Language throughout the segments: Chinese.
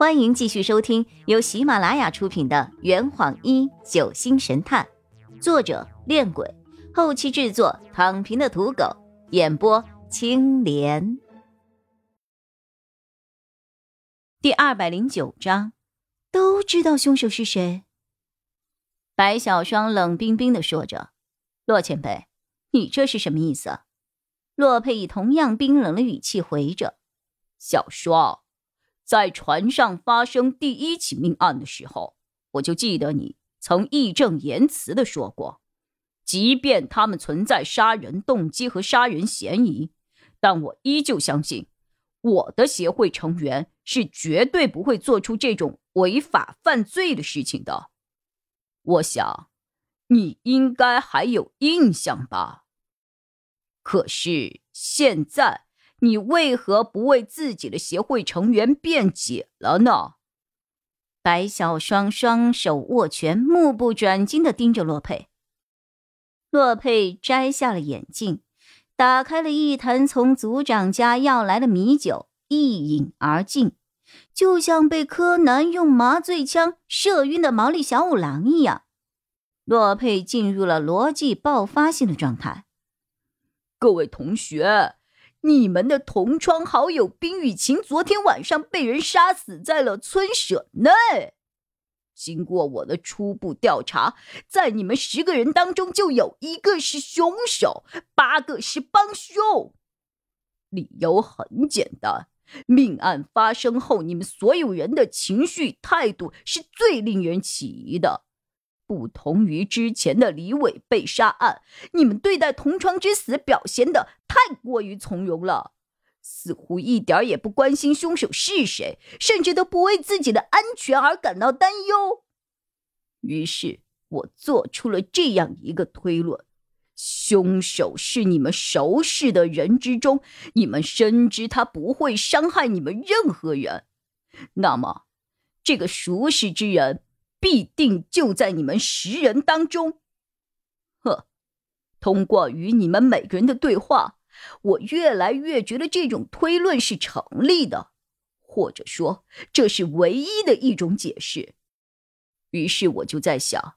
欢迎继续收听由喜马拉雅出品的《圆谎一九星神探》，作者：恋鬼，后期制作：躺平的土狗，演播：青莲。第二百零九章，都知道凶手是谁。白小双冷冰冰的说着：“洛前辈，你这是什么意思？”洛佩以同样冰冷的语气回着：“小双。”在船上发生第一起命案的时候，我就记得你曾义正言辞的说过，即便他们存在杀人动机和杀人嫌疑，但我依旧相信，我的协会成员是绝对不会做出这种违法犯罪的事情的。我想，你应该还有印象吧？可是现在。你为何不为自己的协会成员辩解了呢？白小双双手握拳，目不转睛的盯着洛佩。洛佩摘下了眼镜，打开了一坛从族长家要来的米酒，一饮而尽，就像被柯南用麻醉枪射晕的毛利小五郎一样。洛佩进入了逻辑爆发性的状态。各位同学。你们的同窗好友冰雨晴昨天晚上被人杀死在了村舍内。经过我的初步调查，在你们十个人当中就有一个是凶手，八个是帮凶。理由很简单：命案发生后，你们所有人的情绪态度是最令人起疑的。不同于之前的李伟被杀案，你们对待同窗之死表现的太过于从容了，似乎一点也不关心凶手是谁，甚至都不为自己的安全而感到担忧。于是我做出了这样一个推论：凶手是你们熟识的人之中，你们深知他不会伤害你们任何人。那么，这个熟识之人。必定就在你们十人当中。呵，通过与你们每个人的对话，我越来越觉得这种推论是成立的，或者说这是唯一的一种解释。于是我就在想，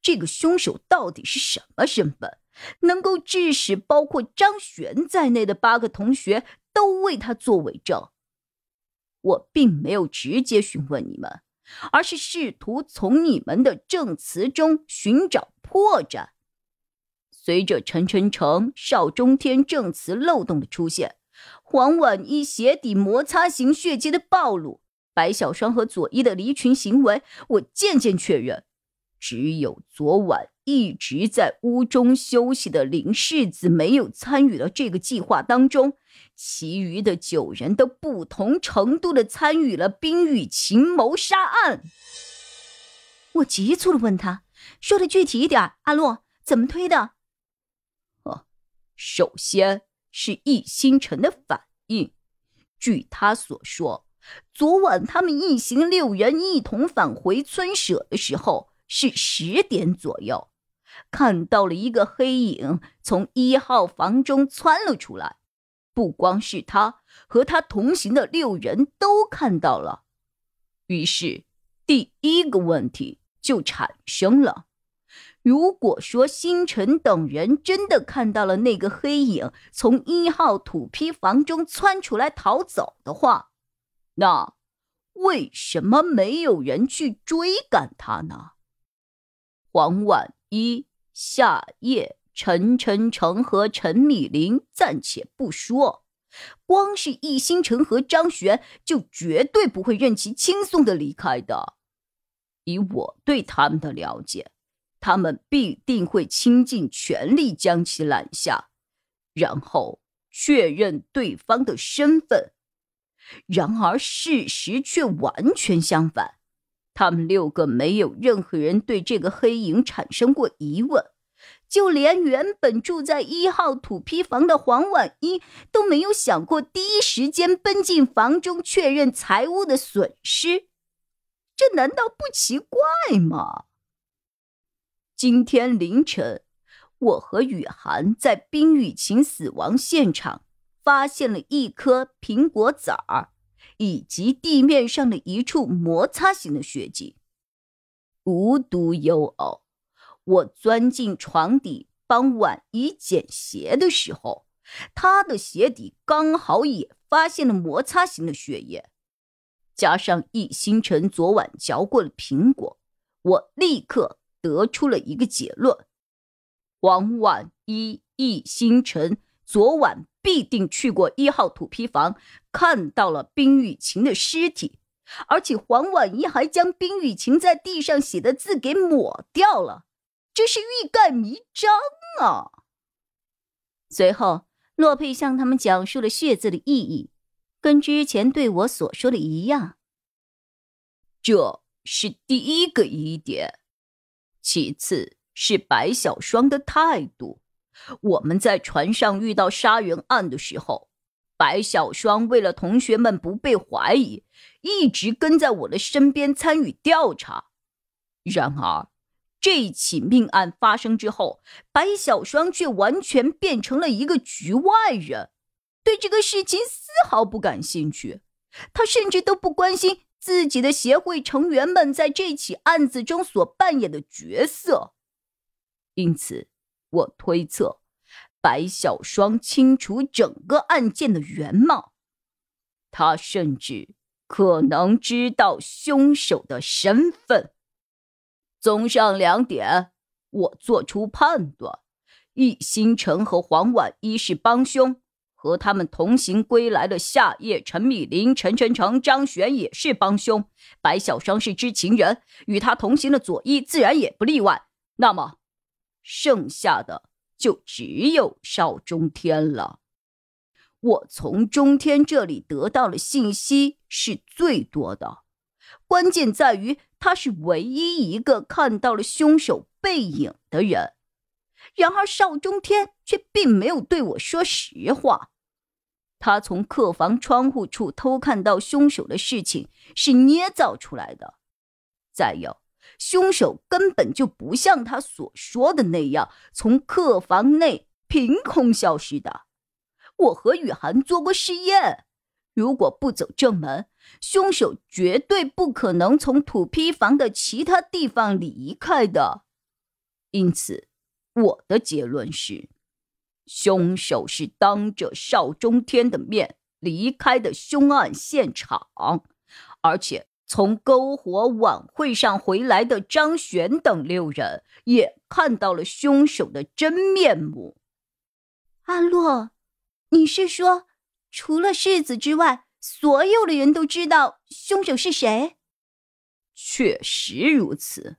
这个凶手到底是什么身份，能够致使包括张璇在内的八个同学都为他做伪证？我并没有直接询问你们。而是试图从你们的证词中寻找破绽。随着陈晨成、邵中天证词漏洞的出现，黄婉一鞋底摩擦型血迹的暴露，白小双和左一的离群行为，我渐渐确认，只有昨晚一直在屋中休息的林世子没有参与到这个计划当中。其余的九人都不同程度的参与了冰雨晴谋杀案。我急促的问他：“说的具体一点，阿洛怎么推的？”首先是易星辰的反应。据他所说，昨晚他们一行六人一同返回村舍的时候是十点左右，看到了一个黑影从一号房中窜了出来。不光是他和他同行的六人都看到了，于是第一个问题就产生了：如果说星辰等人真的看到了那个黑影从一号土坯房中窜出来逃走的话，那为什么没有人去追赶他呢？黄婉一、夏夜。陈晨成和陈米林暂且不说，光是易星辰和张璇就绝对不会任其轻松的离开的。以我对他们的了解，他们必定会倾尽全力将其拦下，然后确认对方的身份。然而事实却完全相反，他们六个没有任何人对这个黑影产生过疑问。就连原本住在一号土坯房的黄婉一都没有想过第一时间奔进房中确认财物的损失，这难道不奇怪吗？今天凌晨，我和雨涵在冰雨晴死亡现场发现了一颗苹果籽儿，以及地面上的一处摩擦型的血迹。无独有偶，我钻进床底帮婉仪捡鞋的时候，她的鞋底刚好也发现了摩擦型的血液。加上易星辰昨晚嚼过了苹果，我立刻得出了一个结论：黄婉一、易星辰昨晚必定去过一号土坯房，看到了冰雨晴的尸体。而且黄婉一还将冰雨晴在地上写的字给抹掉了，这是欲盖弥彰啊！随后，洛佩向他们讲述了血字的意义，跟之前对我所说的一样。这是第一个疑点，其次是白小霜的态度。我们在船上遇到杀人案的时候。白小霜为了同学们不被怀疑，一直跟在我的身边参与调查。然而，这起命案发生之后，白小霜却完全变成了一个局外人，对这个事情丝毫不感兴趣。他甚至都不关心自己的协会成员们在这起案子中所扮演的角色。因此，我推测。白小霜清楚整个案件的原貌，他甚至可能知道凶手的身份。综上两点，我做出判断：易星辰和黄婉一是帮凶，和他们同行归来的夏夜、陈米林、陈晨成、张璇也是帮凶。白小霜是知情人，与他同行的左一自然也不例外。那么，剩下的……就只有邵中天了。我从中天这里得到的信息是最多的，关键在于他是唯一一个看到了凶手背影的人。然而邵中天却并没有对我说实话，他从客房窗户处偷看到凶手的事情是捏造出来的。再有。凶手根本就不像他所说的那样从客房内凭空消失的。我和雨涵做过试验，如果不走正门，凶手绝对不可能从土坯房的其他地方离开的。因此，我的结论是，凶手是当着邵中天的面离开的凶案现场，而且。从篝火晚会上回来的张璇等六人也看到了凶手的真面目。阿洛，你是说，除了世子之外，所有的人都知道凶手是谁？确实如此。